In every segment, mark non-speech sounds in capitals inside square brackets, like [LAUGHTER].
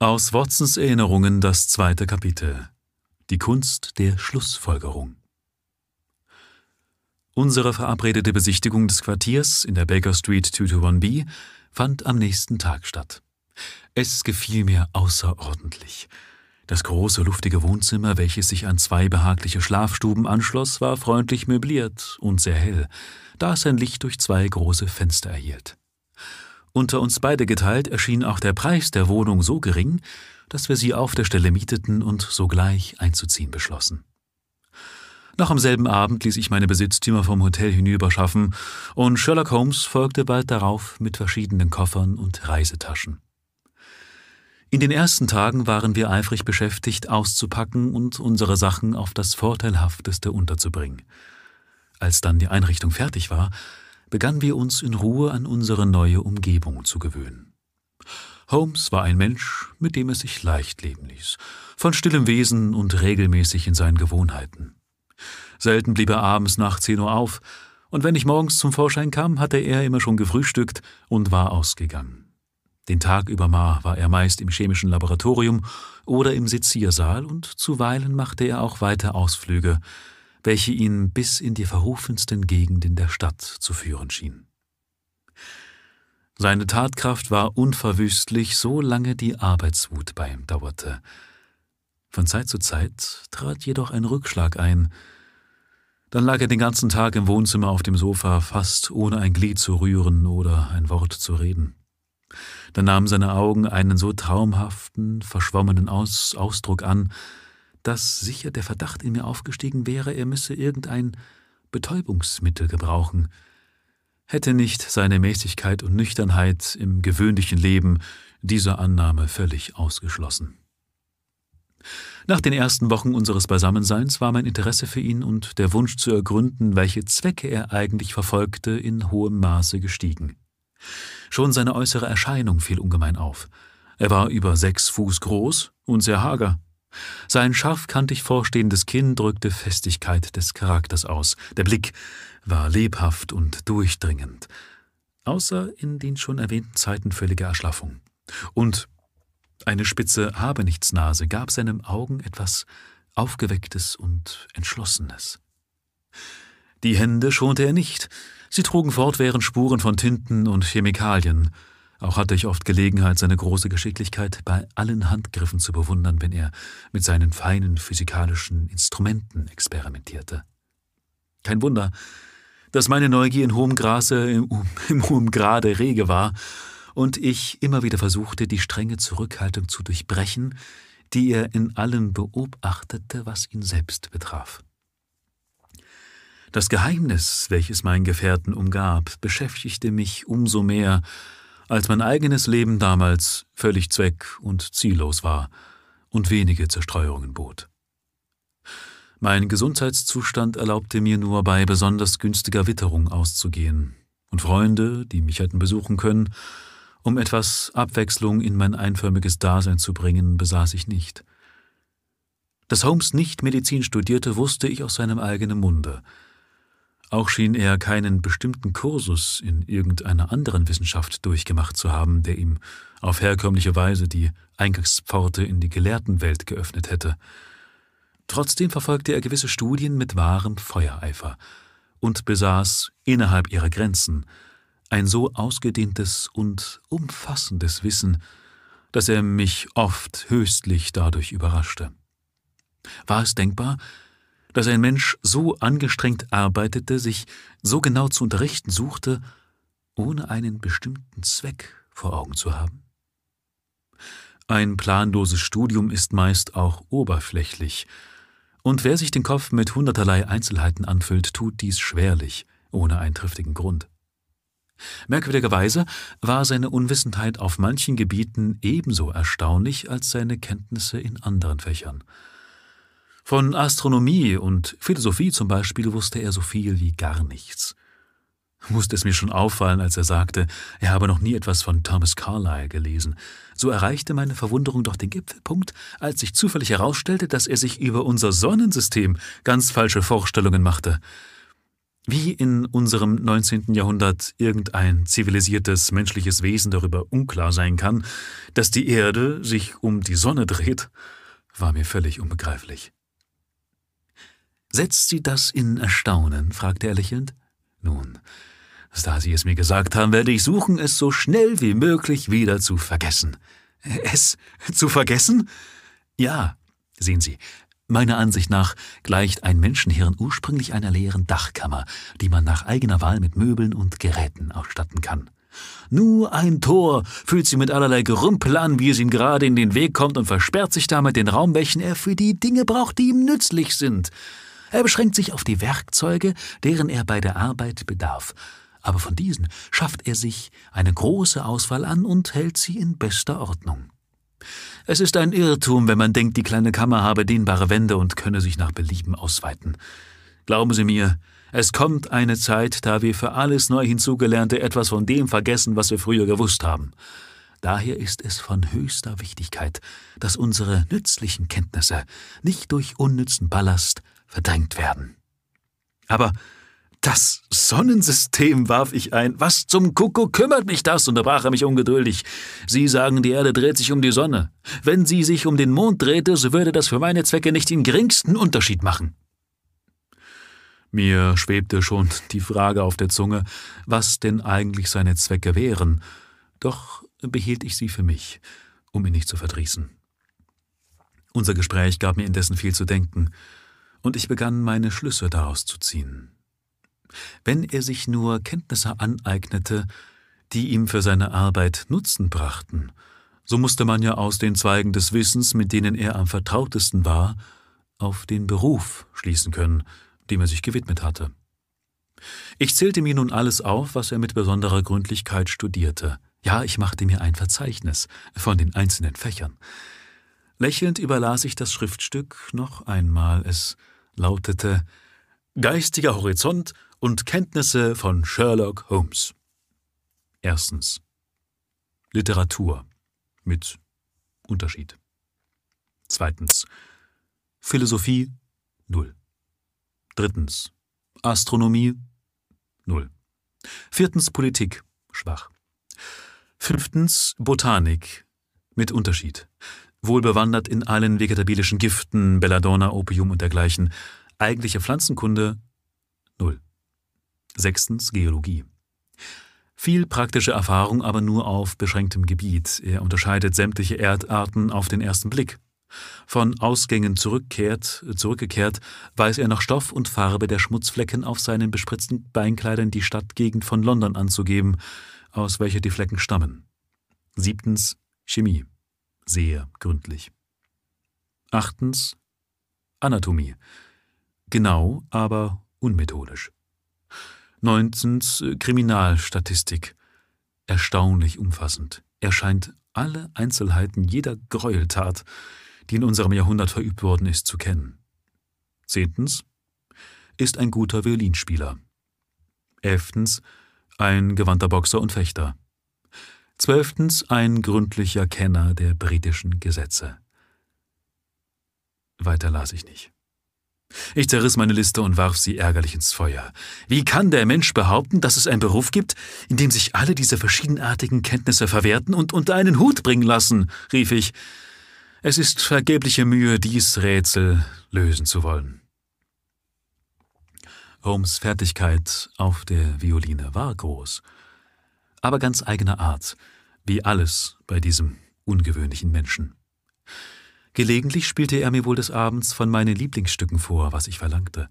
Aus Watsons Erinnerungen das zweite Kapitel. Die Kunst der Schlussfolgerung. Unsere verabredete Besichtigung des Quartiers in der Baker Street 221b fand am nächsten Tag statt. Es gefiel mir außerordentlich. Das große, luftige Wohnzimmer, welches sich an zwei behagliche Schlafstuben anschloss, war freundlich möbliert und sehr hell, da es ein Licht durch zwei große Fenster erhielt. Unter uns beide geteilt erschien auch der Preis der Wohnung so gering, dass wir sie auf der Stelle mieteten und sogleich einzuziehen beschlossen. Noch am selben Abend ließ ich meine Besitztümer vom Hotel hinüberschaffen, und Sherlock Holmes folgte bald darauf mit verschiedenen Koffern und Reisetaschen. In den ersten Tagen waren wir eifrig beschäftigt, auszupacken und unsere Sachen auf das Vorteilhafteste unterzubringen. Als dann die Einrichtung fertig war, begannen wir uns in Ruhe an unsere neue Umgebung zu gewöhnen. Holmes war ein Mensch, mit dem es sich leicht leben ließ, von stillem Wesen und regelmäßig in seinen Gewohnheiten. Selten blieb er abends nach zehn Uhr auf, und wenn ich morgens zum Vorschein kam, hatte er immer schon gefrühstückt und war ausgegangen. Den Tag über war er meist im chemischen Laboratorium oder im Seziersaal, und zuweilen machte er auch weite Ausflüge, welche ihn bis in die verrufensten Gegenden der Stadt zu führen schien. Seine Tatkraft war unverwüstlich, solange die Arbeitswut bei ihm dauerte. Von Zeit zu Zeit trat jedoch ein Rückschlag ein. Dann lag er den ganzen Tag im Wohnzimmer auf dem Sofa, fast ohne ein Glied zu rühren oder ein Wort zu reden. Dann nahmen seine Augen einen so traumhaften, verschwommenen Aus Ausdruck an, dass sicher der Verdacht in mir aufgestiegen wäre, er müsse irgendein Betäubungsmittel gebrauchen, hätte nicht seine Mäßigkeit und Nüchternheit im gewöhnlichen Leben diese Annahme völlig ausgeschlossen. Nach den ersten Wochen unseres Beisammenseins war mein Interesse für ihn und der Wunsch zu ergründen, welche Zwecke er eigentlich verfolgte, in hohem Maße gestiegen. Schon seine äußere Erscheinung fiel ungemein auf. Er war über sechs Fuß groß und sehr hager. Sein scharfkantig vorstehendes Kinn drückte Festigkeit des Charakters aus. Der Blick war lebhaft und durchdringend, außer in den schon erwähnten Zeiten völliger Erschlaffung. Und eine spitze Habenichtsnase gab seinen Augen etwas Aufgewecktes und Entschlossenes. Die Hände schonte er nicht, sie trugen fortwährend Spuren von Tinten und Chemikalien, auch hatte ich oft Gelegenheit, seine große Geschicklichkeit bei allen Handgriffen zu bewundern, wenn er mit seinen feinen physikalischen Instrumenten experimentierte. Kein Wunder, dass meine Neugier in hohem Grase, im, im hohen Grade rege war und ich immer wieder versuchte, die strenge Zurückhaltung zu durchbrechen, die er in allem beobachtete, was ihn selbst betraf. Das Geheimnis, welches meinen Gefährten umgab, beschäftigte mich umso mehr, als mein eigenes Leben damals völlig zweck- und ziellos war und wenige Zerstreuungen bot. Mein Gesundheitszustand erlaubte mir nur bei besonders günstiger Witterung auszugehen, und Freunde, die mich hätten besuchen können, um etwas Abwechslung in mein einförmiges Dasein zu bringen, besaß ich nicht. Dass Holmes nicht Medizin studierte, wusste ich aus seinem eigenen Munde, auch schien er keinen bestimmten Kursus in irgendeiner anderen Wissenschaft durchgemacht zu haben, der ihm auf herkömmliche Weise die Eingangspforte in die Gelehrtenwelt geöffnet hätte. Trotzdem verfolgte er gewisse Studien mit wahrem Feuereifer und besaß innerhalb ihrer Grenzen ein so ausgedehntes und umfassendes Wissen, dass er mich oft höchstlich dadurch überraschte. War es denkbar, dass ein Mensch so angestrengt arbeitete, sich so genau zu unterrichten suchte, ohne einen bestimmten Zweck vor Augen zu haben? Ein planloses Studium ist meist auch oberflächlich, und wer sich den Kopf mit hunderterlei Einzelheiten anfüllt, tut dies schwerlich, ohne einen triftigen Grund. Merkwürdigerweise war seine Unwissenheit auf manchen Gebieten ebenso erstaunlich als seine Kenntnisse in anderen Fächern. Von Astronomie und Philosophie zum Beispiel wusste er so viel wie gar nichts. Musste es mir schon auffallen, als er sagte, er habe noch nie etwas von Thomas Carlyle gelesen. So erreichte meine Verwunderung doch den Gipfelpunkt, als sich zufällig herausstellte, dass er sich über unser Sonnensystem ganz falsche Vorstellungen machte. Wie in unserem 19. Jahrhundert irgendein zivilisiertes menschliches Wesen darüber unklar sein kann, dass die Erde sich um die Sonne dreht, war mir völlig unbegreiflich. Setzt Sie das in Erstaunen? fragte er lächelnd. Nun, da Sie es mir gesagt haben, werde ich suchen, es so schnell wie möglich wieder zu vergessen. Es zu vergessen? Ja, sehen Sie, Meiner Ansicht nach gleicht ein Menschenhirn ursprünglich einer leeren Dachkammer, die man nach eigener Wahl mit Möbeln und Geräten ausstatten kann. Nur ein Tor fühlt sie mit allerlei Gerümpel an, wie es ihm gerade in den Weg kommt und versperrt sich damit den Raum, welchen er für die Dinge braucht, die ihm nützlich sind. Er beschränkt sich auf die Werkzeuge, deren er bei der Arbeit bedarf. Aber von diesen schafft er sich eine große Auswahl an und hält sie in bester Ordnung. Es ist ein Irrtum, wenn man denkt, die kleine Kammer habe dehnbare Wände und könne sich nach Belieben ausweiten. Glauben Sie mir, es kommt eine Zeit, da wir für alles neu hinzugelernte etwas von dem vergessen, was wir früher gewusst haben. Daher ist es von höchster Wichtigkeit, dass unsere nützlichen Kenntnisse nicht durch unnützen Ballast verdrängt werden. Aber das Sonnensystem, warf ich ein. Was zum Kuckuck kümmert mich das? unterbrach er mich ungeduldig. Sie sagen, die Erde dreht sich um die Sonne. Wenn sie sich um den Mond drehte, so würde das für meine Zwecke nicht den geringsten Unterschied machen. Mir schwebte schon die Frage auf der Zunge, was denn eigentlich seine Zwecke wären, doch behielt ich sie für mich, um ihn nicht zu verdrießen. Unser Gespräch gab mir indessen viel zu denken, und ich begann meine Schlüsse daraus zu ziehen. Wenn er sich nur Kenntnisse aneignete, die ihm für seine Arbeit Nutzen brachten, so musste man ja aus den Zweigen des Wissens, mit denen er am vertrautesten war, auf den Beruf schließen können, dem er sich gewidmet hatte. Ich zählte mir nun alles auf, was er mit besonderer Gründlichkeit studierte. Ja, ich machte mir ein Verzeichnis von den einzelnen Fächern. Lächelnd überlas ich das Schriftstück noch einmal. Es lautete Geistiger Horizont und Kenntnisse von Sherlock Holmes. Erstens. Literatur mit Unterschied. Zweitens. Philosophie null. Drittens. Astronomie null. Viertens. Politik schwach. Fünftens. Botanik mit Unterschied. Wohlbewandert in allen vegetabilischen Giften, Belladonna, Opium und dergleichen. Eigentliche Pflanzenkunde null. Sechstens Geologie. Viel praktische Erfahrung, aber nur auf beschränktem Gebiet. Er unterscheidet sämtliche Erdarten auf den ersten Blick. Von Ausgängen zurückkehrt, zurückgekehrt, weiß er nach Stoff und Farbe der Schmutzflecken auf seinen bespritzten Beinkleidern die Stadtgegend von London anzugeben, aus welcher die Flecken stammen. Siebtens Chemie. Sehr gründlich. Achtens Anatomie. Genau, aber unmethodisch. Neuntens Kriminalstatistik. Erstaunlich umfassend. Er scheint alle Einzelheiten jeder Gräueltat, die in unserem Jahrhundert verübt worden ist, zu kennen. Zehntens ist ein guter Violinspieler. Elftens ein gewandter Boxer und Fechter. Zwölftens ein gründlicher Kenner der britischen Gesetze. Weiter las ich nicht. Ich zerriss meine Liste und warf sie ärgerlich ins Feuer. Wie kann der Mensch behaupten, dass es einen Beruf gibt, in dem sich alle diese verschiedenartigen Kenntnisse verwerten und unter einen Hut bringen lassen? rief ich. Es ist vergebliche Mühe, dies Rätsel lösen zu wollen. Holmes Fertigkeit auf der Violine war groß, aber ganz eigener Art, wie alles bei diesem ungewöhnlichen Menschen. Gelegentlich spielte er mir wohl des Abends von meinen Lieblingsstücken vor, was ich verlangte.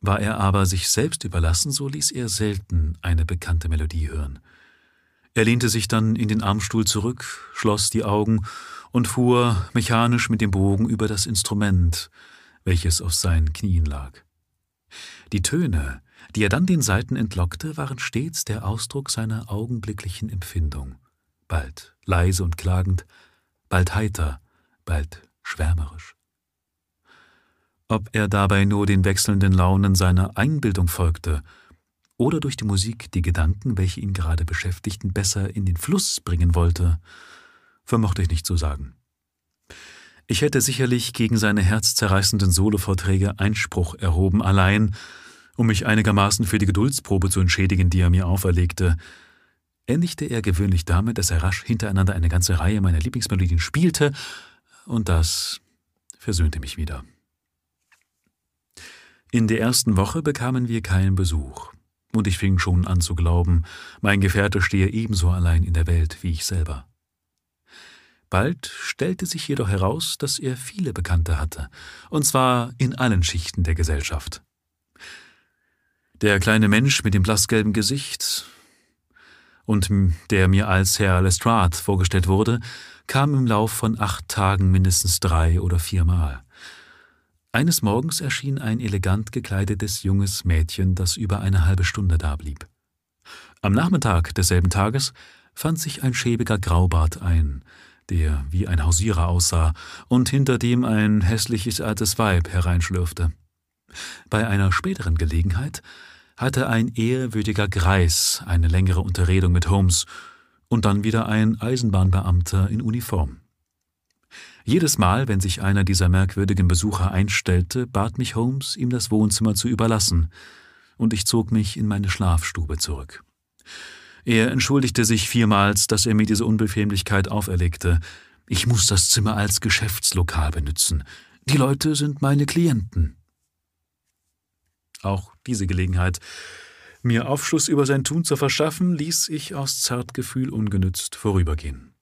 War er aber sich selbst überlassen, so ließ er selten eine bekannte Melodie hören. Er lehnte sich dann in den Armstuhl zurück, schloss die Augen und fuhr mechanisch mit dem Bogen über das Instrument, welches auf seinen Knien lag. Die Töne, die er dann den Saiten entlockte, waren stets der Ausdruck seiner augenblicklichen Empfindung, bald leise und klagend, bald heiter, bald schwärmerisch. Ob er dabei nur den wechselnden Launen seiner Einbildung folgte oder durch die Musik die Gedanken, welche ihn gerade beschäftigten, besser in den Fluss bringen wollte, vermochte ich nicht zu sagen. Ich hätte sicherlich gegen seine herzzerreißenden Solovorträge Einspruch erhoben, allein Um mich einigermaßen für die Geduldsprobe zu entschädigen, die er mir auferlegte, endigte er gewöhnlich damit, dass er rasch hintereinander eine ganze Reihe meiner Lieblingsmelodien spielte, und das versöhnte mich wieder. In der ersten Woche bekamen wir keinen Besuch, und ich fing schon an zu glauben, mein Gefährte stehe ebenso allein in der Welt wie ich selber. Bald stellte sich jedoch heraus, dass er viele Bekannte hatte, und zwar in allen Schichten der Gesellschaft. Der kleine Mensch mit dem blassgelben Gesicht und der mir als Herr Lestrade vorgestellt wurde, kam im Lauf von acht Tagen mindestens drei oder viermal. Eines Morgens erschien ein elegant gekleidetes junges Mädchen, das über eine halbe Stunde dablieb. Am Nachmittag desselben Tages fand sich ein schäbiger Graubart ein, der wie ein Hausierer aussah und hinter dem ein hässliches altes Weib hereinschlürfte. Bei einer späteren Gelegenheit hatte ein ehrwürdiger Greis eine längere Unterredung mit Holmes und dann wieder ein Eisenbahnbeamter in Uniform. Jedes Mal, wenn sich einer dieser merkwürdigen Besucher einstellte, bat mich Holmes, ihm das Wohnzimmer zu überlassen, und ich zog mich in meine Schlafstube zurück. Er entschuldigte sich vielmals, dass er mir diese Unbequemlichkeit auferlegte. Ich muss das Zimmer als Geschäftslokal benutzen. Die Leute sind meine Klienten. Auch diese Gelegenheit, mir Aufschluss über sein Tun zu verschaffen, ließ ich aus Zartgefühl ungenützt vorübergehen.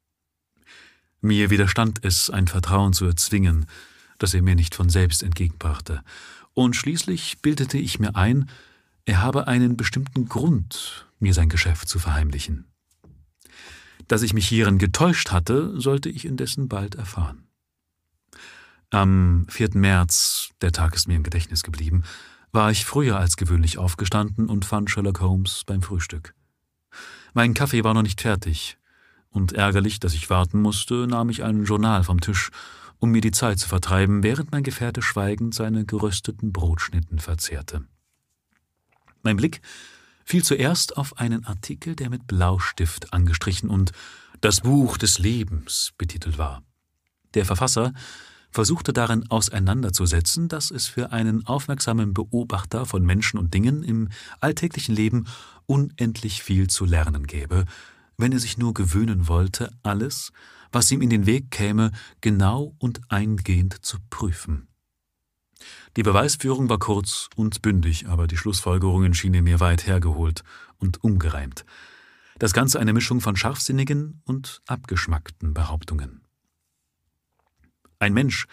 Mir widerstand es, ein Vertrauen zu erzwingen, das er mir nicht von selbst entgegenbrachte, und schließlich bildete ich mir ein, er habe einen bestimmten Grund, mir sein Geschäft zu verheimlichen. Dass ich mich hierin getäuscht hatte, sollte ich indessen bald erfahren. Am 4. März, der Tag ist mir im Gedächtnis geblieben, war ich früher als gewöhnlich aufgestanden und fand Sherlock Holmes beim Frühstück. Mein Kaffee war noch nicht fertig, und ärgerlich, dass ich warten musste, nahm ich ein Journal vom Tisch, um mir die Zeit zu vertreiben, während mein Gefährte schweigend seine gerösteten Brotschnitten verzehrte. Mein Blick fiel zuerst auf einen Artikel, der mit Blaustift angestrichen und Das Buch des Lebens betitelt war. Der Verfasser versuchte darin auseinanderzusetzen, dass es für einen aufmerksamen Beobachter von Menschen und Dingen im alltäglichen Leben unendlich viel zu lernen gäbe, wenn er sich nur gewöhnen wollte, alles, was ihm in den Weg käme, genau und eingehend zu prüfen. Die Beweisführung war kurz und bündig, aber die Schlussfolgerungen schienen mir weit hergeholt und umgereimt. Das Ganze eine Mischung von scharfsinnigen und abgeschmackten Behauptungen. Ein Mensch,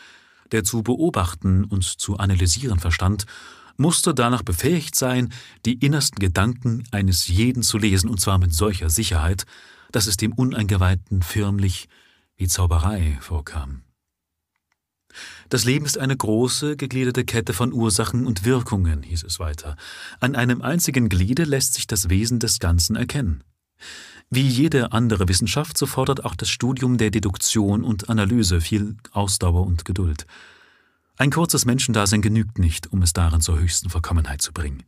der zu beobachten und zu analysieren verstand, musste danach befähigt sein, die innersten Gedanken eines jeden zu lesen, und zwar mit solcher Sicherheit, dass es dem Uneingeweihten förmlich wie Zauberei vorkam. Das Leben ist eine große, gegliederte Kette von Ursachen und Wirkungen, hieß es weiter. An einem einzigen Gliede lässt sich das Wesen des Ganzen erkennen. Wie jede andere Wissenschaft, so fordert auch das Studium der Deduktion und Analyse viel Ausdauer und Geduld. Ein kurzes Menschendasein genügt nicht, um es darin zur höchsten Vollkommenheit zu bringen.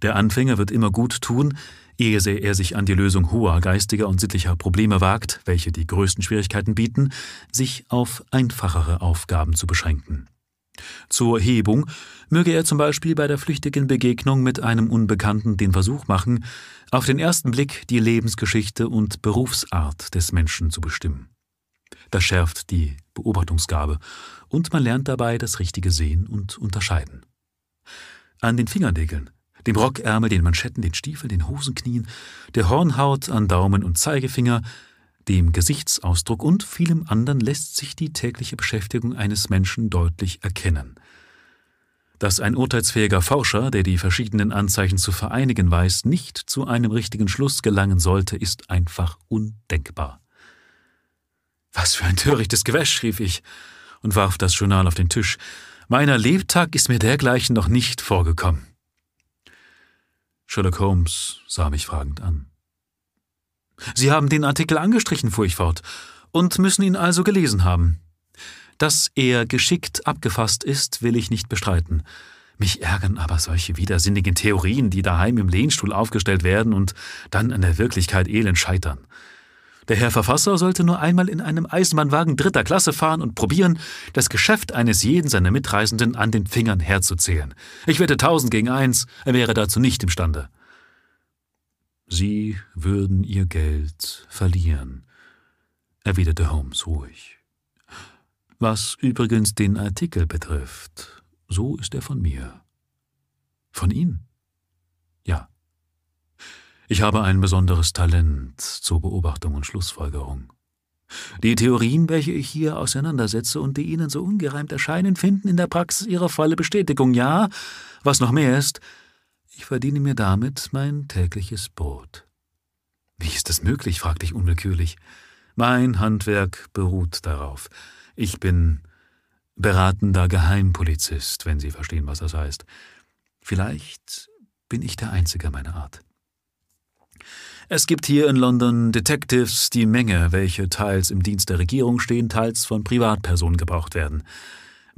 Der Anfänger wird immer gut tun, ehe er sich an die Lösung hoher geistiger und sittlicher Probleme wagt, welche die größten Schwierigkeiten bieten, sich auf einfachere Aufgaben zu beschränken. Zur Hebung möge er zum Beispiel bei der flüchtigen Begegnung mit einem Unbekannten den Versuch machen, auf den ersten Blick die Lebensgeschichte und Berufsart des Menschen zu bestimmen. Das schärft die Beobachtungsgabe und man lernt dabei das richtige Sehen und Unterscheiden. An den Fingernägeln, dem Rockärmel, den Manschetten, den Stiefeln, den Hosenknien, der Hornhaut an Daumen und Zeigefinger dem Gesichtsausdruck und vielem anderen lässt sich die tägliche Beschäftigung eines Menschen deutlich erkennen. Dass ein urteilsfähiger Forscher, der die verschiedenen Anzeichen zu vereinigen weiß, nicht zu einem richtigen Schluss gelangen sollte, ist einfach undenkbar. Was für ein törichtes Gewäsch, rief ich und warf das Journal auf den Tisch. Meiner Lebtag ist mir dergleichen noch nicht vorgekommen. Sherlock Holmes sah mich fragend an. Sie haben den Artikel angestrichen, fuhr ich fort, und müssen ihn also gelesen haben. Dass er geschickt abgefasst ist, will ich nicht bestreiten. Mich ärgern aber solche widersinnigen Theorien, die daheim im Lehnstuhl aufgestellt werden und dann an der Wirklichkeit elend scheitern. Der Herr Verfasser sollte nur einmal in einem Eisenbahnwagen dritter Klasse fahren und probieren, das Geschäft eines jeden seiner Mitreisenden an den Fingern herzuzählen. Ich wette tausend gegen eins, er wäre dazu nicht imstande. Sie würden ihr Geld verlieren, erwiderte Holmes ruhig. Was übrigens den Artikel betrifft, so ist er von mir. Von Ihnen? Ja. Ich habe ein besonderes Talent zur Beobachtung und Schlussfolgerung. Die Theorien, welche ich hier auseinandersetze und die Ihnen so ungereimt erscheinen, finden in der Praxis ihre volle Bestätigung. Ja, was noch mehr ist, ich verdiene mir damit mein tägliches Brot. Wie ist das möglich? fragte ich unwillkürlich. Mein Handwerk beruht darauf. Ich bin beratender Geheimpolizist, wenn Sie verstehen, was das heißt. Vielleicht bin ich der Einzige meiner Art. Es gibt hier in London Detectives die Menge, welche teils im Dienst der Regierung stehen, teils von Privatpersonen gebraucht werden.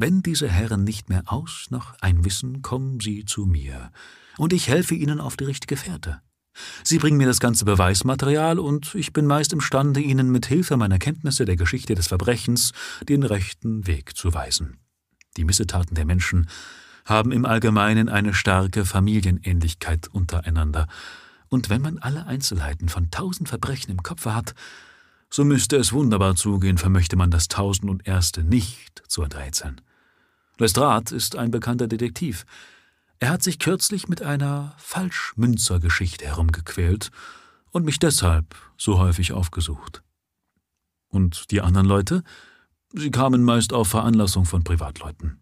Wenn diese Herren nicht mehr aus noch einwissen, kommen sie zu mir, und ich helfe ihnen auf die richtige Fährte. Sie bringen mir das ganze Beweismaterial, und ich bin meist imstande, ihnen mit Hilfe meiner Kenntnisse der Geschichte des Verbrechens den rechten Weg zu weisen. Die Missetaten der Menschen haben im Allgemeinen eine starke Familienähnlichkeit untereinander, und wenn man alle Einzelheiten von tausend Verbrechen im Kopfe hat, so müsste es wunderbar zugehen, vermöchte man das Tausend und Erste nicht zu enträtseln. Lestrade ist ein bekannter Detektiv. Er hat sich kürzlich mit einer Falschmünzergeschichte herumgequält und mich deshalb so häufig aufgesucht. Und die anderen Leute? Sie kamen meist auf Veranlassung von Privatleuten.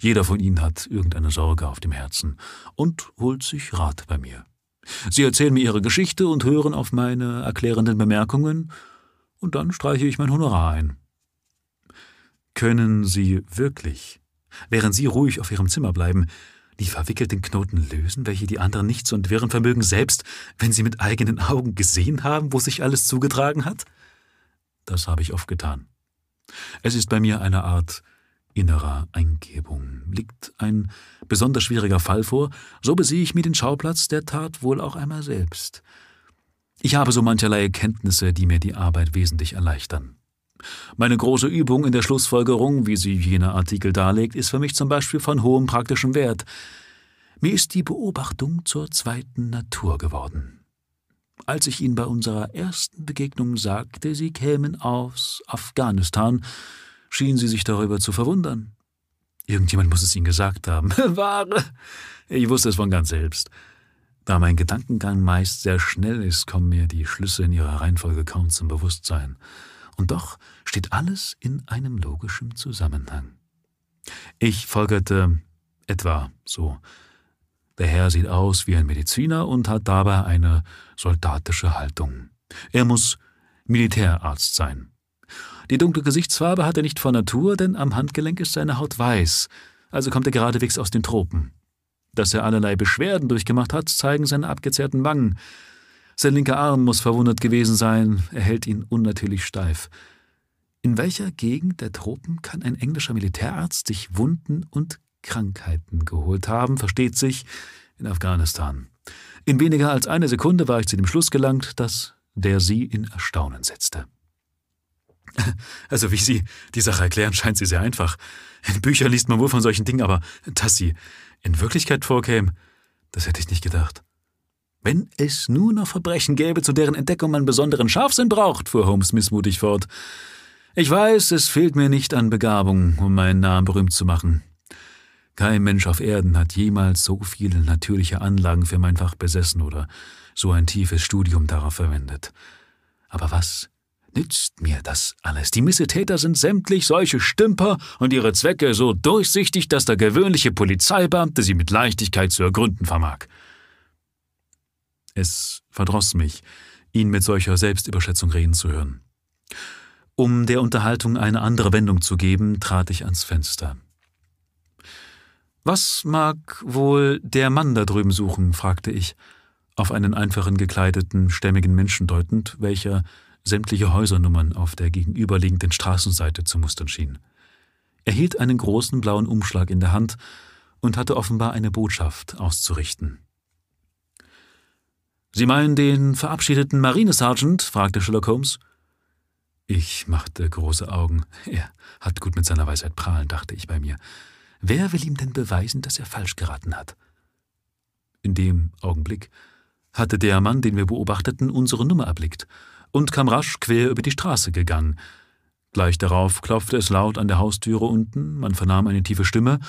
Jeder von ihnen hat irgendeine Sorge auf dem Herzen und holt sich Rat bei mir. Sie erzählen mir ihre Geschichte und hören auf meine erklärenden Bemerkungen, und dann streiche ich mein Honorar ein. Können Sie wirklich, während Sie ruhig auf Ihrem Zimmer bleiben, die verwickelten Knoten lösen, welche die anderen nicht zu entwirren vermögen, selbst wenn sie mit eigenen Augen gesehen haben, wo sich alles zugetragen hat? Das habe ich oft getan. Es ist bei mir eine Art innerer Eingebung. Liegt ein besonders schwieriger Fall vor, so besehe ich mir den Schauplatz der Tat wohl auch einmal selbst. Ich habe so mancherlei Erkenntnisse, die mir die Arbeit wesentlich erleichtern. Meine große Übung in der Schlussfolgerung, wie sie jener Artikel darlegt, ist für mich zum Beispiel von hohem praktischen Wert. Mir ist die Beobachtung zur zweiten Natur geworden. Als ich Ihnen bei unserer ersten Begegnung sagte, Sie kämen aus Afghanistan, schien sie sich darüber zu verwundern. Irgendjemand muss es ihnen gesagt haben. [LAUGHS] Wahre! Ich wusste es von ganz selbst. Da mein Gedankengang meist sehr schnell ist, kommen mir die Schlüsse in ihrer Reihenfolge kaum zum Bewusstsein. Und doch steht alles in einem logischen Zusammenhang. Ich folgerte etwa so. Der Herr sieht aus wie ein Mediziner und hat dabei eine soldatische Haltung. Er muss Militärarzt sein. Die dunkle Gesichtsfarbe hat er nicht von Natur, denn am Handgelenk ist seine Haut weiß, also kommt er geradewegs aus den Tropen. Dass er allerlei Beschwerden durchgemacht hat, zeigen seine abgezerrten Wangen. Sein linker Arm muss verwundert gewesen sein, er hält ihn unnatürlich steif. In welcher Gegend der Tropen kann ein englischer Militärarzt sich Wunden und Krankheiten geholt haben, versteht sich, in Afghanistan. In weniger als einer Sekunde war ich zu dem Schluss gelangt, dass der sie in Erstaunen setzte. [LAUGHS] Also wie Sie die Sache erklären, scheint sie sehr einfach. In Büchern liest man wohl von solchen Dingen, aber dass sie in Wirklichkeit vorkämen, das hätte ich nicht gedacht. Wenn es nur noch Verbrechen gäbe, zu deren Entdeckung man besonderen Scharfsinn braucht, fuhr Holmes missmutig fort. Ich weiß, es fehlt mir nicht an Begabung, um meinen Namen berühmt zu machen. Kein Mensch auf Erden hat jemals so viele natürliche Anlagen für mein Fach besessen oder so ein tiefes Studium darauf verwendet. Aber was nützt mir das alles? Die Missetäter sind sämtlich solche Stümper und ihre Zwecke so durchsichtig, dass der gewöhnliche Polizeibeamte sie mit Leichtigkeit zu ergründen vermag. Es verdross mich, ihn mit solcher Selbstüberschätzung reden zu hören. Um der Unterhaltung eine andere Wendung zu geben, trat ich ans Fenster. Was mag wohl der Mann da drüben suchen? fragte ich, auf einen einfachen gekleideten, stämmigen Menschen deutend, welcher sämtliche Häusernummern auf der gegenüberliegenden Straßenseite zu mustern schien. Er hielt einen großen blauen Umschlag in der Hand und hatte offenbar eine Botschaft auszurichten. Sie meinen den verabschiedeten Marinesergeant? fragte Sherlock Holmes. Ich machte große Augen. Er hat gut mit seiner Weisheit prahlen, dachte ich bei mir. Wer will ihm denn beweisen, dass er falsch geraten hat? In dem Augenblick hatte der Mann, den wir beobachteten, unsere Nummer erblickt und kam rasch quer über die Straße gegangen. Gleich darauf klopfte es laut an der Haustüre unten, man vernahm eine tiefe Stimme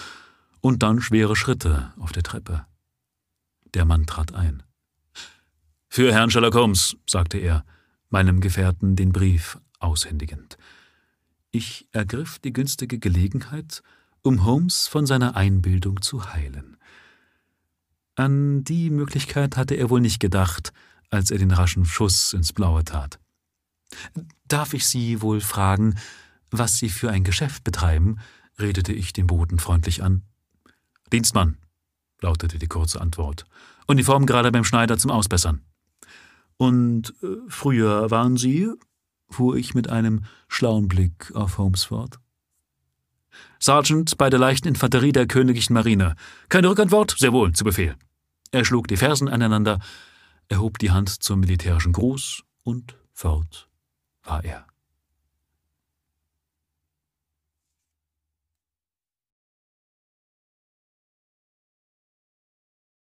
und dann schwere Schritte auf der Treppe. Der Mann trat ein. Für Herrn Sherlock Holmes, sagte er, meinem Gefährten den Brief aushändigend. Ich ergriff die günstige Gelegenheit, um Holmes von seiner Einbildung zu heilen. An die Möglichkeit hatte er wohl nicht gedacht, als er den raschen Schuss ins Blaue tat. Darf ich Sie wohl fragen, was Sie für ein Geschäft betreiben? redete ich den Boten freundlich an. Dienstmann, lautete die kurze Antwort. Uniform gerade beim Schneider zum Ausbessern. Und äh, früher waren Sie? fuhr ich mit einem schlauen Blick auf Holmes fort. Sergeant bei der leichten Infanterie der Königlichen Marine. Keine Rückantwort? Sehr wohl, zu Befehl. Er schlug die Fersen aneinander, erhob die Hand zum militärischen Gruß und fort war er.